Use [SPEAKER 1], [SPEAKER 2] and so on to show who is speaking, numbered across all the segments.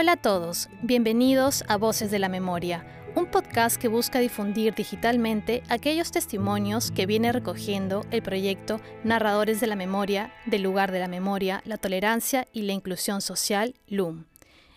[SPEAKER 1] Hola a todos, bienvenidos a Voces de la Memoria, un podcast que busca difundir digitalmente aquellos testimonios que viene recogiendo el proyecto Narradores de la Memoria, del lugar de la memoria, la tolerancia y la inclusión social, LUM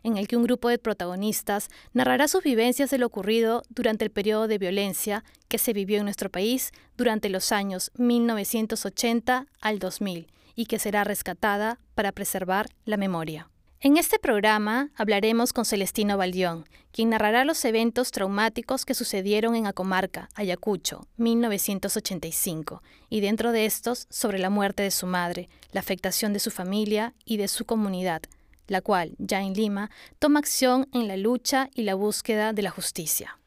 [SPEAKER 1] en el que un grupo de protagonistas narrará sus vivencias de lo ocurrido durante el periodo de violencia que se vivió en nuestro país durante los años 1980 al 2000 y que será rescatada para preservar la memoria. En este programa hablaremos con Celestino Baldión, quien narrará los eventos traumáticos que sucedieron en Acomarca, Ayacucho, 1985, y dentro de estos sobre la muerte de su madre, la afectación de su familia y de su comunidad, la cual, ya en Lima, toma acción en la lucha y la búsqueda de la justicia.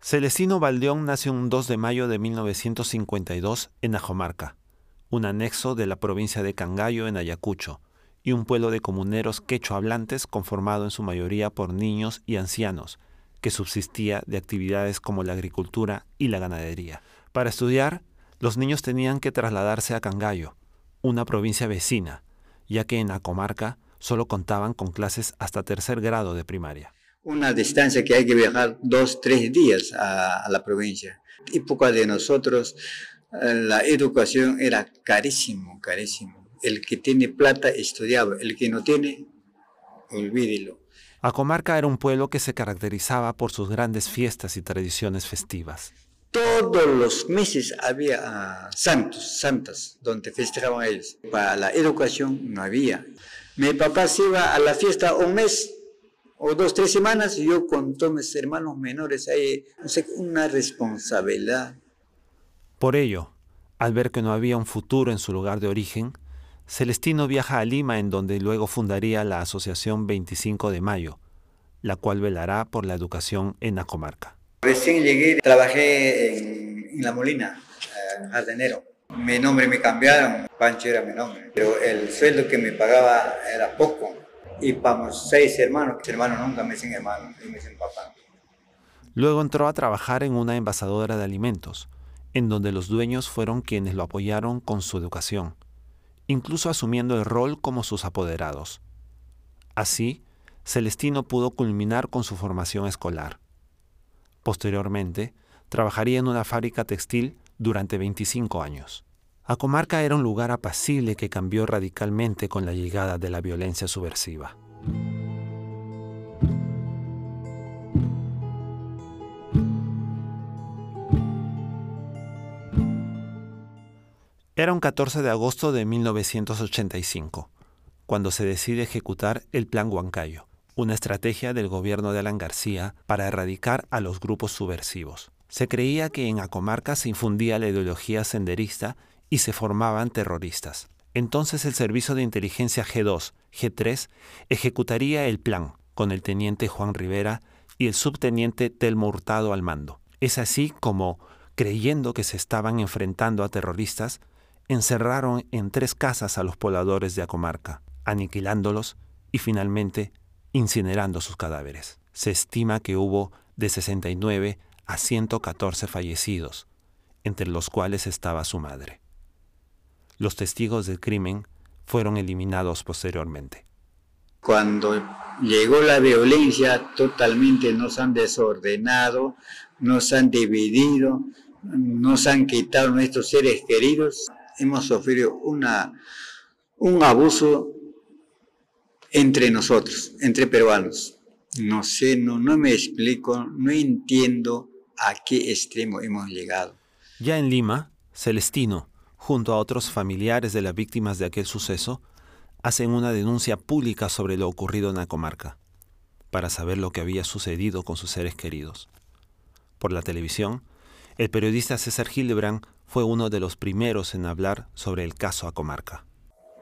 [SPEAKER 2] Celestino Baldeón nació un 2 de mayo de 1952 en Ajomarca, un anexo de la provincia de Cangallo en Ayacucho, y un pueblo de comuneros quechua hablantes conformado en su mayoría por niños y ancianos, que subsistía de actividades como la agricultura y la ganadería. Para estudiar, los niños tenían que trasladarse a Cangallo, una provincia vecina, ya que en la comarca solo contaban con clases hasta tercer grado de primaria.
[SPEAKER 3] Una distancia que hay que viajar dos, tres días a, la provincia. Época de nosotros, eh, la educación era carísimo, carísimo. El que tiene plata estudiaba, el que no tiene, olvídelo.
[SPEAKER 2] Acomarca era un pueblo que se caracterizaba por sus grandes fiestas y tradiciones festivas.
[SPEAKER 3] Todos los meses había ah, santos, santas, donde festejaban ellos. Para la educación no había. Mi papá se iba a la fiesta un mes o dos, tres semanas y yo con todos mis hermanos menores ahí, una responsabilidad.
[SPEAKER 2] Por ello, al ver que no había un futuro en su lugar de origen, Celestino viaja a Lima en donde luego fundaría la Asociación 25 de Mayo, la cual velará por la educación en la comarca.
[SPEAKER 3] Recién llegué, trabajé en, La Molina, en jardinero. Mi nombre me cambiaron, Pancho era mi nombre, pero el sueldo que me pagaba era poco. Y para seis hermanos, hermanos nunca me dicen hermano, me dicen papá.
[SPEAKER 2] Luego entró a trabajar en una envasadora de alimentos, en donde los dueños fueron quienes lo apoyaron con su educación, incluso asumiendo el rol como sus apoderados. Así, Celestino pudo culminar con su formación escolar. Posteriormente, trabajaría en una fábrica textil durante 25 años. Acomarca era un lugar apacible que cambió radicalmente con la llegada de la violencia subversiva. Era un 14 de agosto de 1985, cuando se decide ejecutar el Plan Huancayo, una estrategia del gobierno de Alan García para erradicar a los grupos subversivos. Se creía que en Acomarca se infundía la ideología senderista y se formaban terroristas. Entonces el Servicio de Inteligencia G2, G3, ejecutaría el plan con el teniente Juan Rivera y el subteniente Telmo Hurtado al mando. Es así como, creyendo que se estaban enfrentando a terroristas, encerraron en tres casas a los pobladores de Acomarca, aniquilándolos y finalmente incinerando sus cadáveres. Se estima que hubo de 69 a 114 fallecidos, entre los cuales estaba su madre. Los testigos del crimen fueron eliminados posteriormente.
[SPEAKER 3] Cuando llegó la violencia, totalmente nos han desordenado, nos han dividido, nos han quitado nuestros seres queridos. Hemos sufrido un abuso entre nosotros, entre peruanos. No sé, no, no me explico, no entiendo a qué extremo hemos llegado.
[SPEAKER 2] Ya en Lima, Celestino, junto a otros familiares de las víctimas de aquel suceso, hacen una denuncia pública sobre lo ocurrido en la comarca, para saber lo que había sucedido con sus seres queridos. Por la televisión, el periodista César Hildebrand fue uno de los primeros en hablar sobre el caso a comarca.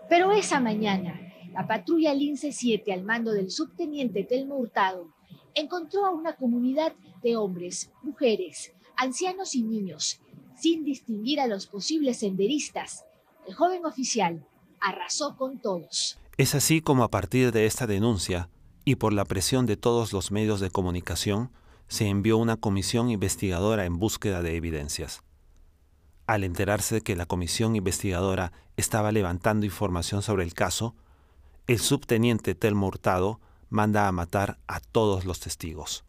[SPEAKER 4] Pero esa mañana, la patrulla Lince 7 al mando del subteniente Telmo Hurtado encontró a una comunidad de hombres, mujeres, ancianos y niños, sin distinguir a los posibles senderistas. El joven oficial arrasó con todos.
[SPEAKER 2] Es así como a partir de esta denuncia y por la presión de todos los medios de comunicación, se envió una comisión investigadora en búsqueda de evidencias. Al enterarse de que la comisión investigadora estaba levantando información sobre el caso, el subteniente Telmo Hurtado manda a matar a todos los testigos.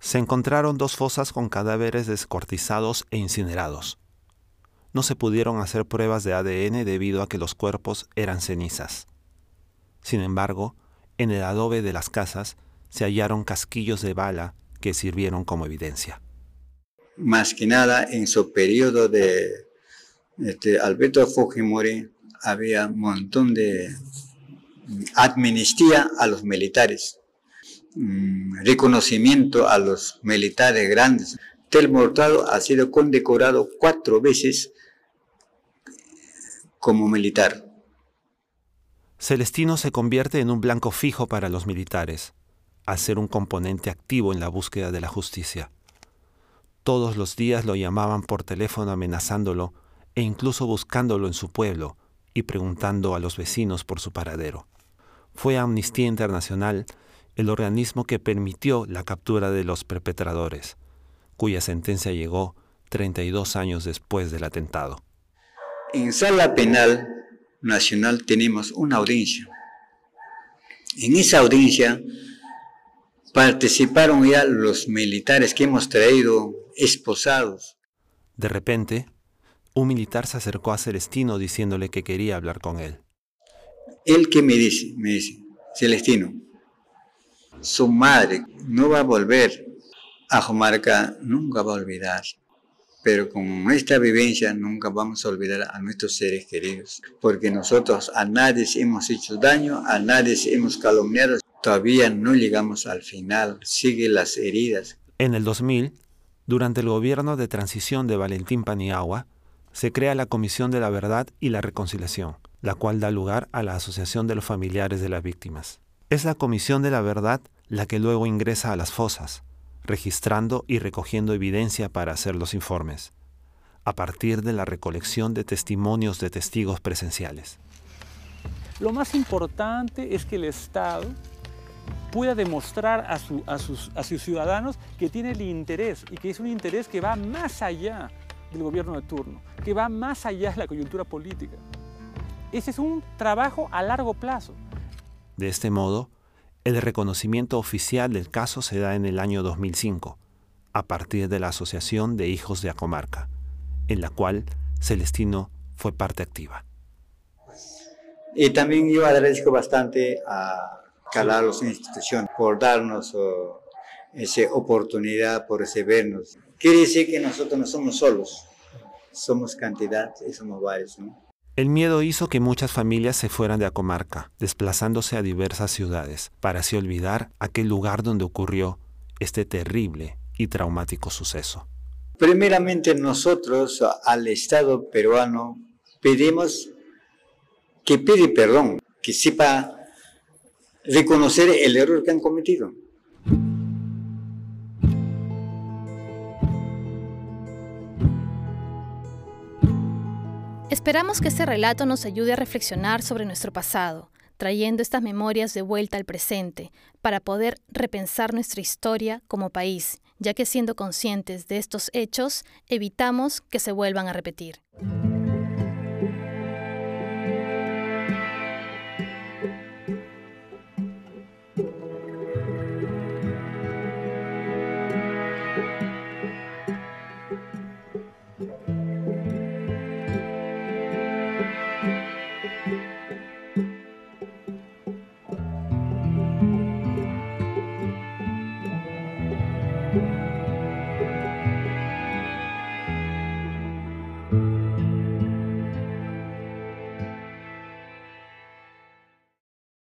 [SPEAKER 2] Se encontraron dos fosas con cadáveres descortizados e incinerados. No se pudieron hacer pruebas de ADN debido a que los cuerpos eran cenizas. Sin embargo, en el adobe de las casas se hallaron casquillos de bala que sirvieron como evidencia.
[SPEAKER 3] Más que nada, en su periodo de este, Alberto Fujimori había un montón de amnistía a los militares, mm, reconocimiento a los militares grandes. Tel Mortado ha sido condecorado cuatro veces como militar.
[SPEAKER 2] Celestino se convierte en un blanco fijo para los militares, al ser un componente activo en la búsqueda de la justicia. Todos los días lo llamaban por teléfono amenazándolo e incluso buscándolo en su pueblo y preguntando a los vecinos por su paradero. Fue Amnistía Internacional el organismo que permitió la captura de los perpetradores, cuya sentencia llegó 32 años después del atentado.
[SPEAKER 3] En sala penal nacional tenemos una audiencia. En esa audiencia participaron ya los militares que hemos traído esposados.
[SPEAKER 2] De repente, un militar se acercó a Celestino diciéndole que quería hablar con él.
[SPEAKER 3] Él que me dice, me dice, Celestino, su madre no va a volver a Jomarca, nunca va a olvidar pero con esta vivencia nunca vamos a olvidar a nuestros seres queridos, porque nosotros a nadie hemos hecho daño, a nadie hemos calumniado, todavía no llegamos al final, siguen las heridas.
[SPEAKER 2] En el 2000, durante el gobierno de transición de Valentín Paniagua, se crea la Comisión de la Verdad y la Reconciliación, la cual da lugar a la Asociación de los Familiares de las Víctimas. Es la Comisión de la Verdad la que luego ingresa a las fosas, registrando y recogiendo evidencia para hacer los informes, a partir de la recolección de testimonios de testigos presenciales.
[SPEAKER 5] Lo más importante es que el Estado pueda demostrar a, sus, a sus ciudadanos que tiene el interés y que es un interés que va más allá del gobierno de turno, que va más allá de la coyuntura política. Ese es un trabajo a largo plazo.
[SPEAKER 2] De este modo, el reconocimiento oficial del caso se da en el año 2005, a partir de la Asociación de Hijos de Acomarca, en la cual Celestino fue parte activa.
[SPEAKER 3] Y también yo agradezco bastante a Calalos Institución por darnos oh, esa oportunidad, por recibirnos. Quiere decir que nosotros no somos solos, somos cantidad y somos varios. ¿no?
[SPEAKER 2] El miedo hizo que muchas familias se fueran de Acomarca, desplazándose a diversas ciudades, para así olvidar aquel lugar donde ocurrió este terrible y traumático suceso.
[SPEAKER 3] Primeramente nosotros al Estado peruano pedimos que pide perdón, que sepa reconocer el error que han cometido.
[SPEAKER 1] Esperamos que este relato nos ayude a reflexionar sobre nuestro pasado, trayendo estas memorias de vuelta al presente, para poder repensar nuestra historia como país, ya que siendo conscientes de estos hechos, evitamos que se vuelvan a repetir.